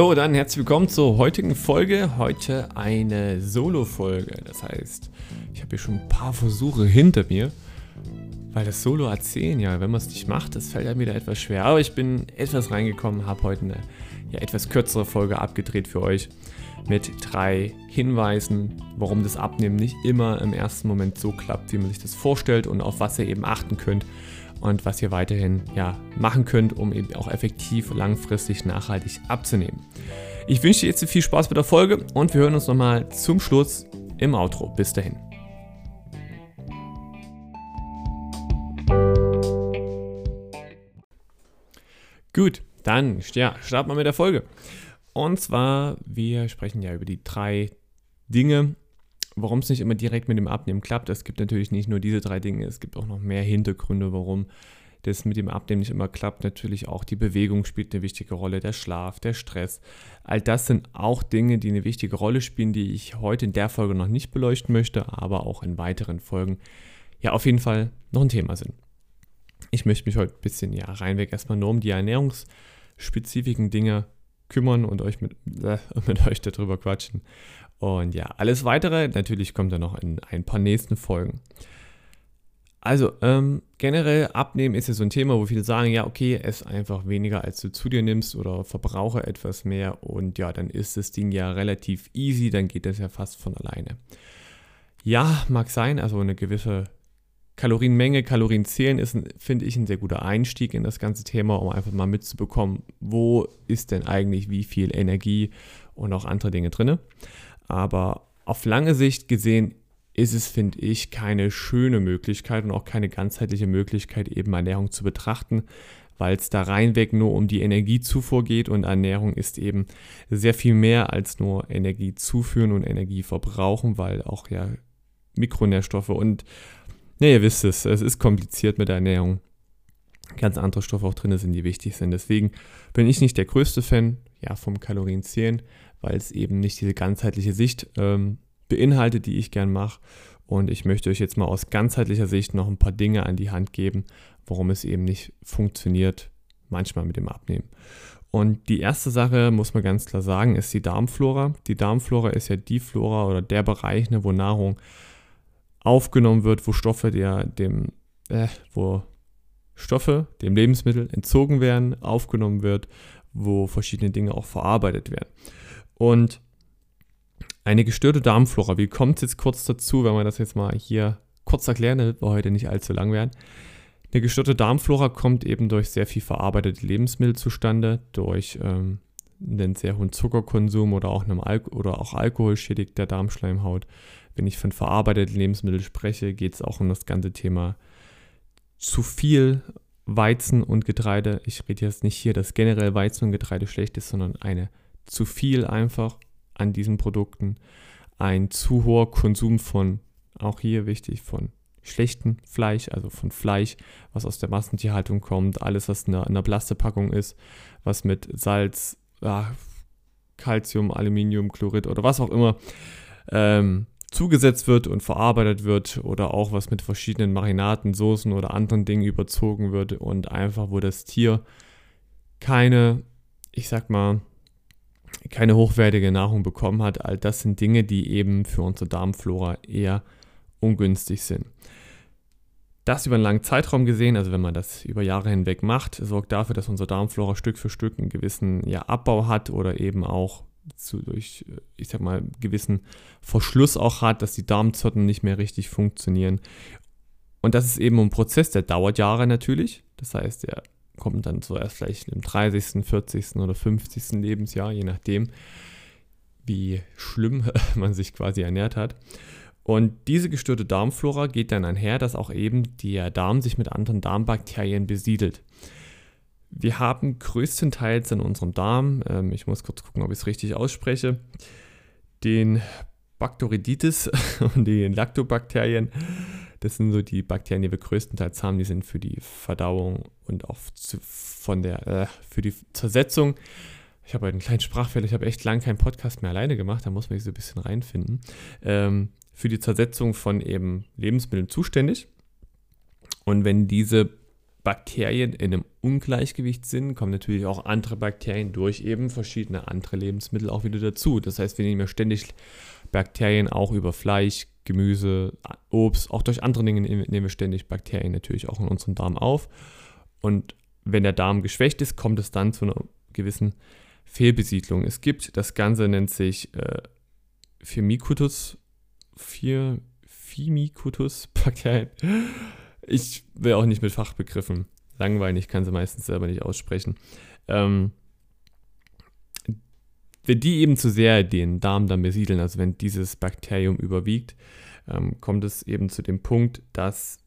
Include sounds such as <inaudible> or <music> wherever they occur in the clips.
So, dann herzlich willkommen zur heutigen Folge. Heute eine Solo-Folge. Das heißt, ich habe hier schon ein paar Versuche hinter mir. Weil das Solo erzählen, ja, wenn man es nicht macht, das fällt einem wieder etwas schwer. Aber ich bin etwas reingekommen, habe heute eine ja, etwas kürzere Folge abgedreht für euch mit drei Hinweisen, warum das Abnehmen nicht immer im ersten Moment so klappt, wie man sich das vorstellt und auf was ihr eben achten könnt und was ihr weiterhin ja, machen könnt, um eben auch effektiv langfristig nachhaltig abzunehmen. Ich wünsche dir jetzt viel Spaß mit der Folge und wir hören uns nochmal zum Schluss im Outro. Bis dahin. Gut, dann ja, starten wir mit der Folge. Und zwar, wir sprechen ja über die drei Dinge, warum es nicht immer direkt mit dem Abnehmen klappt. Es gibt natürlich nicht nur diese drei Dinge, es gibt auch noch mehr Hintergründe, warum das mit dem Abnehmen nicht immer klappt. Natürlich auch die Bewegung spielt eine wichtige Rolle, der Schlaf, der Stress. All das sind auch Dinge, die eine wichtige Rolle spielen, die ich heute in der Folge noch nicht beleuchten möchte, aber auch in weiteren Folgen ja auf jeden Fall noch ein Thema sind. Ich möchte mich heute ein bisschen ja reinweg erstmal nur um die ernährungsspezifischen Dinge kümmern und euch mit, äh, <laughs> mit euch darüber quatschen. Und ja, alles weitere natürlich kommt dann noch in ein paar nächsten Folgen. Also, ähm, generell abnehmen ist ja so ein Thema, wo viele sagen, ja, okay, ess einfach weniger, als du zu dir nimmst oder verbrauche etwas mehr und ja, dann ist das Ding ja relativ easy, dann geht das ja fast von alleine. Ja, mag sein, also eine gewisse Kalorienmenge, Kalorien zählen ist, finde ich, ein sehr guter Einstieg in das ganze Thema, um einfach mal mitzubekommen, wo ist denn eigentlich wie viel Energie und auch andere Dinge drin. Aber auf lange Sicht gesehen ist es, finde ich, keine schöne Möglichkeit und auch keine ganzheitliche Möglichkeit, eben Ernährung zu betrachten, weil es da reinweg nur um die Energiezufuhr geht und Ernährung ist eben sehr viel mehr als nur Energie zuführen und Energie verbrauchen, weil auch ja Mikronährstoffe und ja, ihr wisst es, es ist kompliziert mit der Ernährung. Ganz andere Stoffe auch drin sind, die wichtig sind. Deswegen bin ich nicht der größte Fan ja, vom Kalorienzählen, weil es eben nicht diese ganzheitliche Sicht ähm, beinhaltet, die ich gern mache. Und ich möchte euch jetzt mal aus ganzheitlicher Sicht noch ein paar Dinge an die Hand geben, warum es eben nicht funktioniert, manchmal mit dem Abnehmen. Und die erste Sache, muss man ganz klar sagen, ist die Darmflora. Die Darmflora ist ja die Flora oder der Bereich, ne, wo Nahrung aufgenommen wird, wo Stoffe der, dem, äh, wo Stoffe dem Lebensmittel entzogen werden, aufgenommen wird, wo verschiedene Dinge auch verarbeitet werden. Und eine gestörte Darmflora, wie kommt es jetzt kurz dazu, wenn wir das jetzt mal hier kurz erklären, damit wir heute nicht allzu lang werden. Eine gestörte Darmflora kommt eben durch sehr viel verarbeitete Lebensmittel zustande, durch ähm, einen sehr hohen Zuckerkonsum oder auch, einem Al oder auch Alkohol schädigt der Darmschleimhaut. Wenn ich von verarbeiteten Lebensmitteln spreche, geht es auch um das ganze Thema zu viel Weizen und Getreide. Ich rede jetzt nicht hier, dass generell Weizen und Getreide schlecht ist, sondern eine zu viel einfach an diesen Produkten. Ein zu hoher Konsum von, auch hier wichtig, von schlechtem Fleisch, also von Fleisch, was aus der Massentierhaltung kommt, alles, was in einer, in einer Plastepackung ist, was mit Salz, ja, Calcium, Aluminium, Chlorid oder was auch immer ähm, zugesetzt wird und verarbeitet wird oder auch was mit verschiedenen Marinaten, Soßen oder anderen Dingen überzogen wird und einfach, wo das Tier keine, ich sag mal, keine hochwertige Nahrung bekommen hat. All das sind Dinge, die eben für unsere Darmflora eher ungünstig sind. Das über einen langen Zeitraum gesehen, also wenn man das über Jahre hinweg macht, sorgt dafür, dass unsere Darmflora Stück für Stück einen gewissen ja, Abbau hat oder eben auch zu, durch, ich sag mal, gewissen Verschluss auch hat, dass die Darmzotten nicht mehr richtig funktionieren. Und das ist eben ein Prozess, der dauert Jahre natürlich. Das heißt, der kommt dann zuerst vielleicht im 30., 40. oder 50. Lebensjahr, je nachdem, wie schlimm <laughs> man sich quasi ernährt hat. Und diese gestörte Darmflora geht dann einher, dass auch eben der Darm sich mit anderen Darmbakterien besiedelt. Wir haben größtenteils in unserem Darm, ähm, ich muss kurz gucken, ob ich es richtig ausspreche, den Bacteroiditis <laughs> und die Lactobakterien. Das sind so die Bakterien, die wir größtenteils haben. Die sind für die Verdauung und auch zu, von der, äh, für die Zersetzung. Ich habe einen kleinen Sprachfehler. Ich habe echt lange keinen Podcast mehr alleine gemacht. Da muss man sich so ein bisschen reinfinden. Ähm, für die Zersetzung von eben Lebensmitteln zuständig. Und wenn diese Bakterien in einem Ungleichgewicht sind, kommen natürlich auch andere Bakterien durch eben verschiedene andere Lebensmittel auch wieder dazu. Das heißt, wir nehmen ja ständig Bakterien auch über Fleisch, Gemüse, Obst, auch durch andere Dinge nehmen wir ständig Bakterien natürlich auch in unserem Darm auf. Und wenn der Darm geschwächt ist, kommt es dann zu einer gewissen Fehlbesiedlung. Es gibt, das Ganze nennt sich äh, Firmicutes, Firmicutes Bakterien. Ich will auch nicht mit Fachbegriffen langweilig, kann sie meistens selber nicht aussprechen. Ähm, wenn die eben zu sehr den Darm dann besiedeln, also wenn dieses Bakterium überwiegt, ähm, kommt es eben zu dem Punkt, dass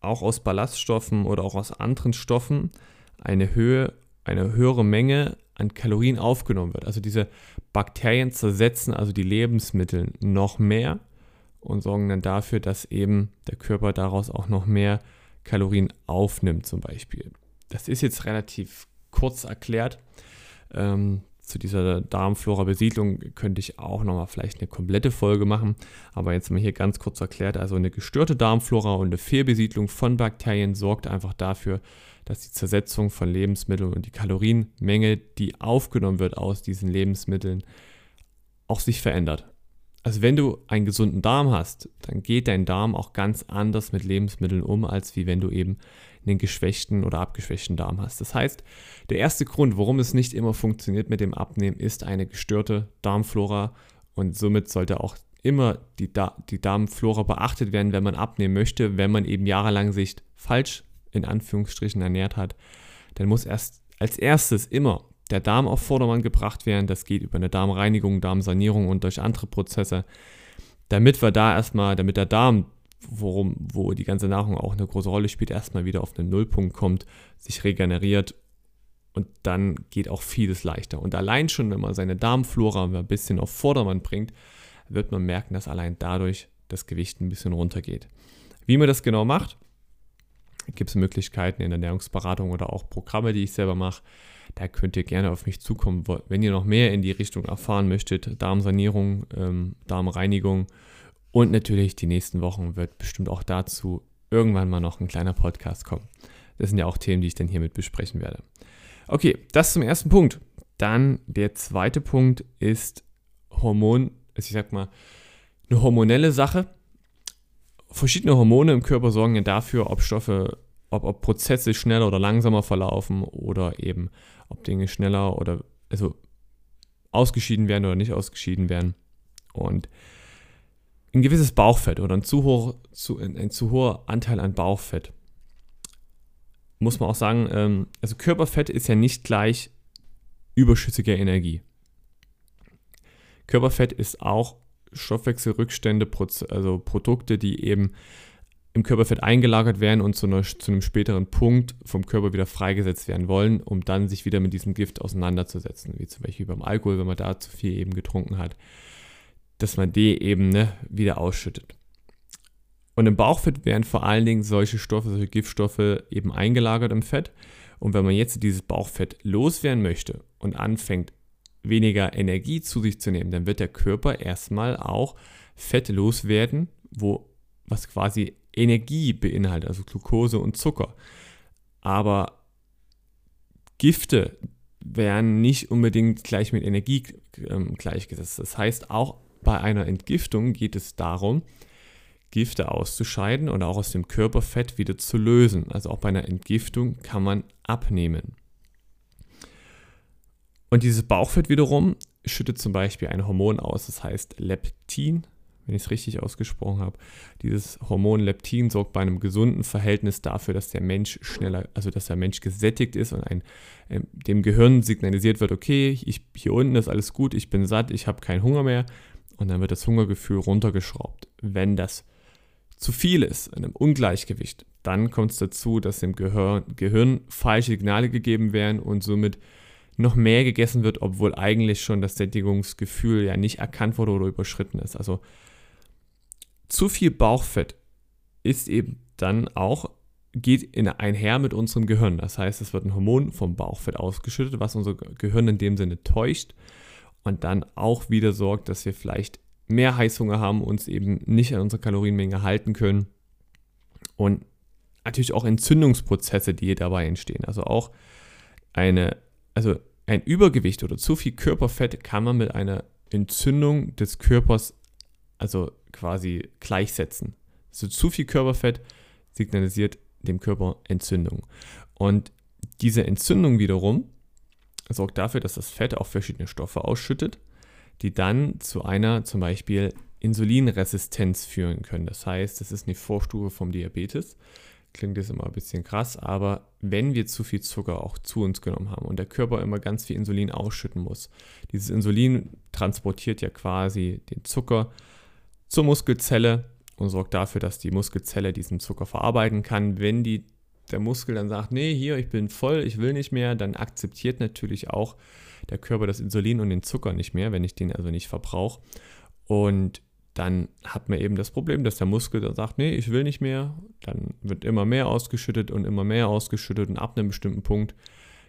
auch aus Ballaststoffen oder auch aus anderen Stoffen eine Höhe, eine höhere Menge an Kalorien aufgenommen wird. Also diese Bakterien zersetzen also die Lebensmittel noch mehr und sorgen dann dafür, dass eben der Körper daraus auch noch mehr Kalorien aufnimmt zum Beispiel. Das ist jetzt relativ kurz erklärt. Ähm, zu dieser Darmflora-Besiedlung könnte ich auch nochmal vielleicht eine komplette Folge machen, aber jetzt mal hier ganz kurz erklärt, also eine gestörte Darmflora und eine Fehlbesiedlung von Bakterien sorgt einfach dafür, dass die Zersetzung von Lebensmitteln und die Kalorienmenge, die aufgenommen wird aus diesen Lebensmitteln, auch sich verändert. Also wenn du einen gesunden Darm hast, dann geht dein Darm auch ganz anders mit Lebensmitteln um, als wie wenn du eben einen geschwächten oder abgeschwächten Darm hast. Das heißt, der erste Grund, warum es nicht immer funktioniert mit dem Abnehmen, ist eine gestörte Darmflora und somit sollte auch immer die, da die Darmflora beachtet werden, wenn man abnehmen möchte, wenn man eben jahrelang sich falsch in Anführungsstrichen ernährt hat, dann muss erst als erstes immer der Darm auf Vordermann gebracht werden. Das geht über eine Darmreinigung, Darmsanierung und durch andere Prozesse, damit wir da erstmal, damit der Darm, worum, wo die ganze Nahrung auch eine große Rolle spielt, erstmal wieder auf einen Nullpunkt kommt, sich regeneriert und dann geht auch vieles leichter. Und allein schon, wenn man seine Darmflora ein bisschen auf Vordermann bringt, wird man merken, dass allein dadurch das Gewicht ein bisschen runtergeht. Wie man das genau macht, gibt es Möglichkeiten in der Ernährungsberatung oder auch Programme, die ich selber mache. Da könnt ihr gerne auf mich zukommen, wenn ihr noch mehr in die Richtung erfahren möchtet. Darmsanierung, ähm, Darmreinigung und natürlich die nächsten Wochen wird bestimmt auch dazu irgendwann mal noch ein kleiner Podcast kommen. Das sind ja auch Themen, die ich dann hiermit besprechen werde. Okay, das zum ersten Punkt. Dann der zweite Punkt ist Hormon, also ich sag mal, eine hormonelle Sache verschiedene Hormone im Körper sorgen ja dafür, ob Stoffe, ob, ob Prozesse schneller oder langsamer verlaufen oder eben ob Dinge schneller oder also ausgeschieden werden oder nicht ausgeschieden werden. Und ein gewisses Bauchfett oder ein zu, hoch, zu, ein, ein zu hoher Anteil an Bauchfett, muss man auch sagen, ähm, also Körperfett ist ja nicht gleich überschüssige Energie. Körperfett ist auch Stoffwechselrückstände, also Produkte, die eben im Körperfett eingelagert werden und zu, einer, zu, einem späteren Punkt vom Körper wieder freigesetzt werden wollen, um dann sich wieder mit diesem Gift auseinanderzusetzen, wie zum Beispiel beim Alkohol, wenn man da zu viel eben getrunken hat, dass man die eben ne, wieder ausschüttet. Und im Bauchfett werden vor allen Dingen solche Stoffe, solche Giftstoffe eben eingelagert im Fett. Und wenn man jetzt dieses Bauchfett loswerden möchte und anfängt, weniger Energie zu sich zu nehmen, dann wird der Körper erstmal auch Fett loswerden, wo was quasi Energie beinhaltet, also Glucose und Zucker. Aber Gifte werden nicht unbedingt gleich mit Energie ähm, gleichgesetzt. Das heißt, auch bei einer Entgiftung geht es darum, Gifte auszuscheiden und auch aus dem Körperfett wieder zu lösen. Also auch bei einer Entgiftung kann man abnehmen. Und dieses Bauchfett wiederum schüttet zum Beispiel ein Hormon aus, das heißt Leptin, wenn ich es richtig ausgesprochen habe. Dieses Hormon Leptin sorgt bei einem gesunden Verhältnis dafür, dass der Mensch schneller, also dass der Mensch gesättigt ist und ein, äh, dem Gehirn signalisiert wird, okay, ich, hier unten ist alles gut, ich bin satt, ich habe keinen Hunger mehr. Und dann wird das Hungergefühl runtergeschraubt. Wenn das zu viel ist, in einem Ungleichgewicht, dann kommt es dazu, dass dem Gehirn, Gehirn falsche Signale gegeben werden und somit noch mehr gegessen wird, obwohl eigentlich schon das Sättigungsgefühl ja nicht erkannt wurde oder überschritten ist. Also zu viel Bauchfett ist eben dann auch, geht in einher mit unserem Gehirn. Das heißt, es wird ein Hormon vom Bauchfett ausgeschüttet, was unser Gehirn in dem Sinne täuscht und dann auch wieder sorgt, dass wir vielleicht mehr Heißhunger haben, uns eben nicht an unserer Kalorienmenge halten können und natürlich auch Entzündungsprozesse, die dabei entstehen. Also auch eine, also ein Übergewicht oder zu viel Körperfett kann man mit einer Entzündung des Körpers also quasi gleichsetzen. Also zu viel Körperfett signalisiert dem Körper Entzündung. Und diese Entzündung wiederum sorgt dafür, dass das Fett auch verschiedene Stoffe ausschüttet, die dann zu einer zum Beispiel Insulinresistenz führen können. Das heißt, das ist eine Vorstufe vom Diabetes. Klingt jetzt immer ein bisschen krass, aber wenn wir zu viel Zucker auch zu uns genommen haben und der Körper immer ganz viel Insulin ausschütten muss, dieses Insulin transportiert ja quasi den Zucker zur Muskelzelle und sorgt dafür, dass die Muskelzelle diesen Zucker verarbeiten kann. Wenn die, der Muskel dann sagt, nee, hier, ich bin voll, ich will nicht mehr, dann akzeptiert natürlich auch der Körper das Insulin und den Zucker nicht mehr, wenn ich den also nicht verbrauche. Und dann hat man eben das Problem, dass der Muskel dann sagt, nee, ich will nicht mehr. Dann wird immer mehr ausgeschüttet und immer mehr ausgeschüttet und ab einem bestimmten Punkt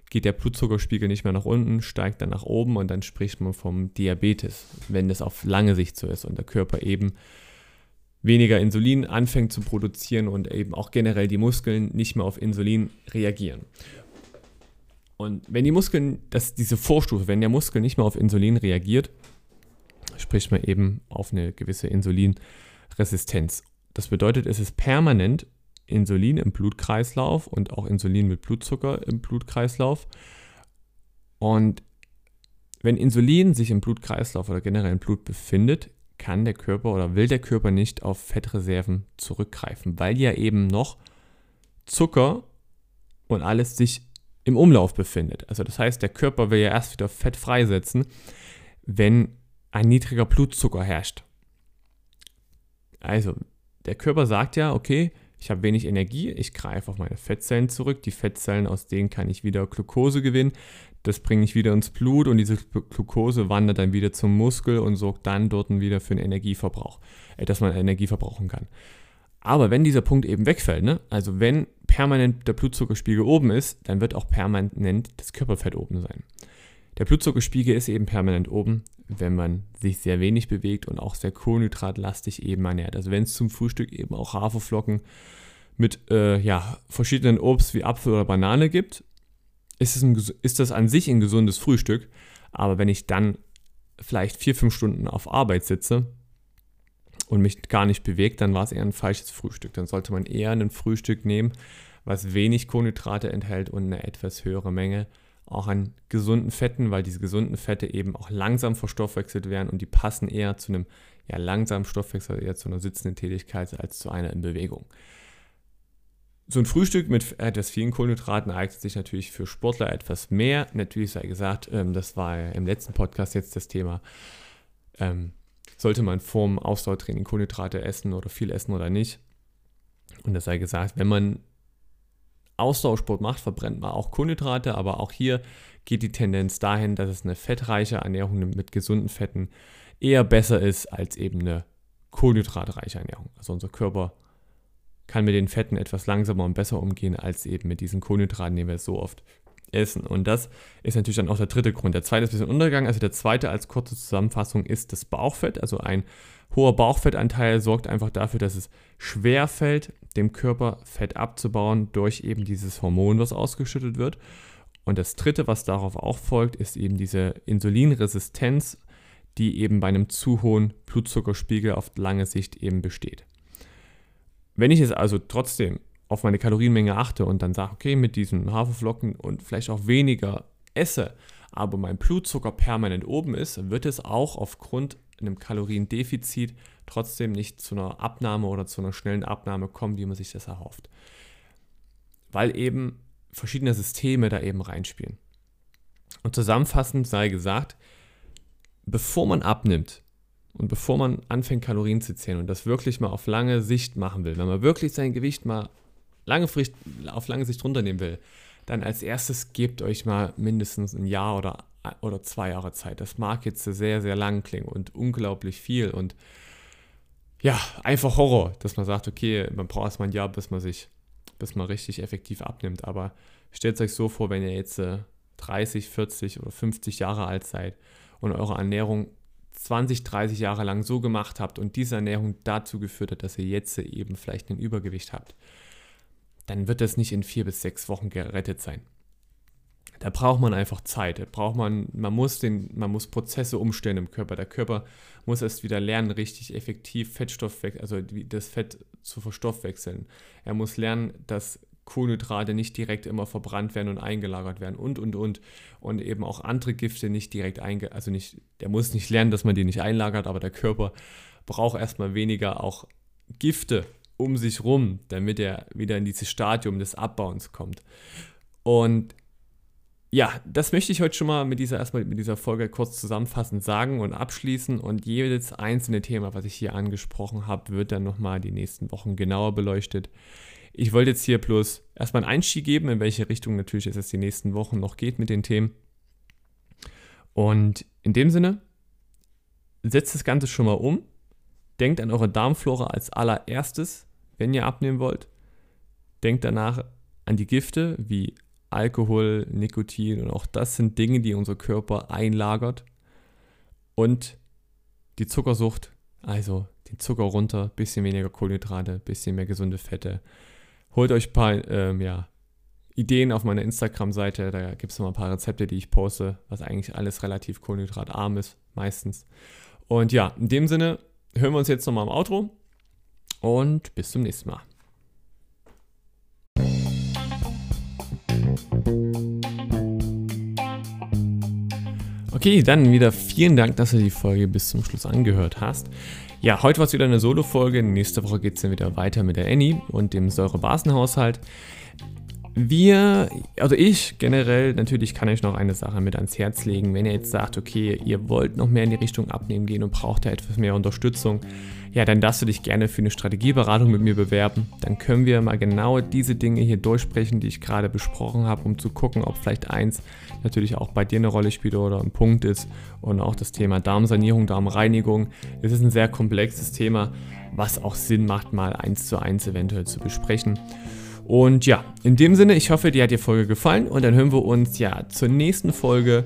geht der Blutzuckerspiegel nicht mehr nach unten, steigt dann nach oben und dann spricht man vom Diabetes, wenn das auf lange Sicht so ist und der Körper eben weniger Insulin anfängt zu produzieren und eben auch generell die Muskeln nicht mehr auf Insulin reagieren. Und wenn die Muskeln, das diese Vorstufe, wenn der Muskel nicht mehr auf Insulin reagiert, spricht man eben auf eine gewisse Insulinresistenz. Das bedeutet, es ist permanent Insulin im Blutkreislauf und auch Insulin mit Blutzucker im Blutkreislauf. Und wenn Insulin sich im Blutkreislauf oder generell im Blut befindet, kann der Körper oder will der Körper nicht auf Fettreserven zurückgreifen, weil ja eben noch Zucker und alles sich im Umlauf befindet. Also das heißt, der Körper will ja erst wieder Fett freisetzen, wenn ein niedriger Blutzucker herrscht. Also, der Körper sagt ja, okay, ich habe wenig Energie, ich greife auf meine Fettzellen zurück. Die Fettzellen, aus denen kann ich wieder Glucose gewinnen. Das bringe ich wieder ins Blut und diese Glucose wandert dann wieder zum Muskel und sorgt dann dort wieder für einen Energieverbrauch, äh, dass man Energie verbrauchen kann. Aber wenn dieser Punkt eben wegfällt, ne, also wenn permanent der Blutzuckerspiegel oben ist, dann wird auch permanent das Körperfett oben sein. Der Blutzuckerspiegel ist eben permanent oben, wenn man sich sehr wenig bewegt und auch sehr kohlenhydratlastig eben ernährt. Also wenn es zum Frühstück eben auch Haferflocken mit äh, ja, verschiedenen Obst wie Apfel oder Banane gibt, ist, es ein, ist das an sich ein gesundes Frühstück. Aber wenn ich dann vielleicht vier, fünf Stunden auf Arbeit sitze und mich gar nicht bewegt, dann war es eher ein falsches Frühstück. Dann sollte man eher ein Frühstück nehmen, was wenig Kohlenhydrate enthält und eine etwas höhere Menge auch an gesunden Fetten, weil diese gesunden Fette eben auch langsam verstoffwechselt werden und die passen eher zu einem ja, langsamen Stoffwechsel, eher zu einer sitzenden Tätigkeit als zu einer in Bewegung. So ein Frühstück mit etwas vielen Kohlenhydraten eignet sich natürlich für Sportler etwas mehr. Natürlich sei gesagt, ähm, das war ja im letzten Podcast jetzt das Thema, ähm, sollte man vorm Ausdauertraining Kohlenhydrate essen oder viel essen oder nicht. Und das sei gesagt, wenn man Ausdauersport macht, verbrennt man auch Kohlenhydrate, aber auch hier geht die Tendenz dahin, dass es eine fettreiche Ernährung mit gesunden Fetten eher besser ist als eben eine kohlenhydratreiche Ernährung. Also unser Körper kann mit den Fetten etwas langsamer und besser umgehen als eben mit diesen Kohlenhydraten, die wir so oft essen. Und das ist natürlich dann auch der dritte Grund. Der zweite ist ein bisschen Untergang. Also der zweite als kurze Zusammenfassung ist das Bauchfett. Also ein hoher Bauchfettanteil sorgt einfach dafür, dass es schwer fällt, dem Körper Fett abzubauen durch eben dieses Hormon, was ausgeschüttet wird. Und das dritte, was darauf auch folgt, ist eben diese Insulinresistenz, die eben bei einem zu hohen Blutzuckerspiegel auf lange Sicht eben besteht. Wenn ich jetzt also trotzdem auf meine Kalorienmenge achte und dann sage, okay, mit diesen Haferflocken und vielleicht auch weniger esse, aber mein Blutzucker permanent oben ist, wird es auch aufgrund einem Kaloriendefizit trotzdem nicht zu einer Abnahme oder zu einer schnellen Abnahme kommen, wie man sich das erhofft. Weil eben verschiedene Systeme da eben reinspielen. Und zusammenfassend sei gesagt, bevor man abnimmt und bevor man anfängt, Kalorien zu zählen und das wirklich mal auf lange Sicht machen will, wenn man wirklich sein Gewicht mal lange Frist, auf lange Sicht runternehmen will, dann als erstes gebt euch mal mindestens ein Jahr oder, oder zwei Jahre Zeit. Das mag jetzt sehr, sehr lang klingen und unglaublich viel und ja, einfach Horror, dass man sagt, okay, man braucht erstmal ein Jahr, bis man sich, bis man richtig effektiv abnimmt. Aber stellt euch so vor, wenn ihr jetzt 30, äh, 40 oder 50 Jahre alt seid und eure Ernährung 20, 30 Jahre lang so gemacht habt und diese Ernährung dazu geführt hat, dass ihr jetzt eben vielleicht ein Übergewicht habt, dann wird das nicht in vier bis sechs Wochen gerettet sein. Da braucht man einfach Zeit. Da braucht man, man muss den, man muss Prozesse umstellen im Körper. Der Körper muss erst wieder lernen, richtig effektiv Fettstoff, also das Fett zu verstoffwechseln. Er muss lernen, dass Kohlenhydrate nicht direkt immer verbrannt werden und eingelagert werden und und und und eben auch andere Gifte nicht direkt einge also nicht der muss nicht lernen, dass man die nicht einlagert, aber der Körper braucht erstmal weniger auch Gifte um sich rum, damit er wieder in dieses Stadium des Abbauens kommt. Und ja, das möchte ich heute schon mal mit dieser erstmal mit dieser Folge kurz zusammenfassend sagen und abschließen. Und jedes einzelne Thema, was ich hier angesprochen habe, wird dann nochmal die nächsten Wochen genauer beleuchtet. Ich wollte jetzt hier bloß erstmal einen Einstieg geben, in welche Richtung natürlich es die nächsten Wochen noch geht mit den Themen. Und in dem Sinne, setzt das Ganze schon mal um. Denkt an eure Darmflora als allererstes, wenn ihr abnehmen wollt. Denkt danach an die Gifte wie Alkohol, Nikotin und auch das sind Dinge, die unser Körper einlagert. Und die Zuckersucht, also den Zucker runter, bisschen weniger Kohlenhydrate, bisschen mehr gesunde Fette. Holt euch ein paar ähm, ja, Ideen auf meiner Instagram-Seite, da gibt es noch ein paar Rezepte, die ich poste, was eigentlich alles relativ kohlenhydratarm ist, meistens. Und ja, in dem Sinne hören wir uns jetzt nochmal im Outro und bis zum nächsten Mal. Okay, dann wieder vielen Dank, dass du die Folge bis zum Schluss angehört hast. Ja, heute war es wieder eine Solo-Folge. Nächste Woche geht es dann wieder weiter mit der Annie und dem Säurebasenhaushalt. Wir, also ich generell, natürlich kann ich noch eine Sache mit ans Herz legen. Wenn ihr jetzt sagt, okay, ihr wollt noch mehr in die Richtung abnehmen gehen und braucht da etwas mehr Unterstützung, ja, dann darfst du dich gerne für eine Strategieberatung mit mir bewerben. Dann können wir mal genau diese Dinge hier durchsprechen, die ich gerade besprochen habe, um zu gucken, ob vielleicht eins natürlich auch bei dir eine Rolle spielt oder ein Punkt ist. Und auch das Thema Darmsanierung, Darmreinigung. Es ist ein sehr komplexes Thema, was auch Sinn macht, mal eins zu eins eventuell zu besprechen. Und ja, in dem Sinne, ich hoffe, dir hat die Folge gefallen und dann hören wir uns ja zur nächsten Folge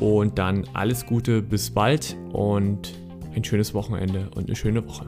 und dann alles Gute, bis bald und ein schönes Wochenende und eine schöne Woche.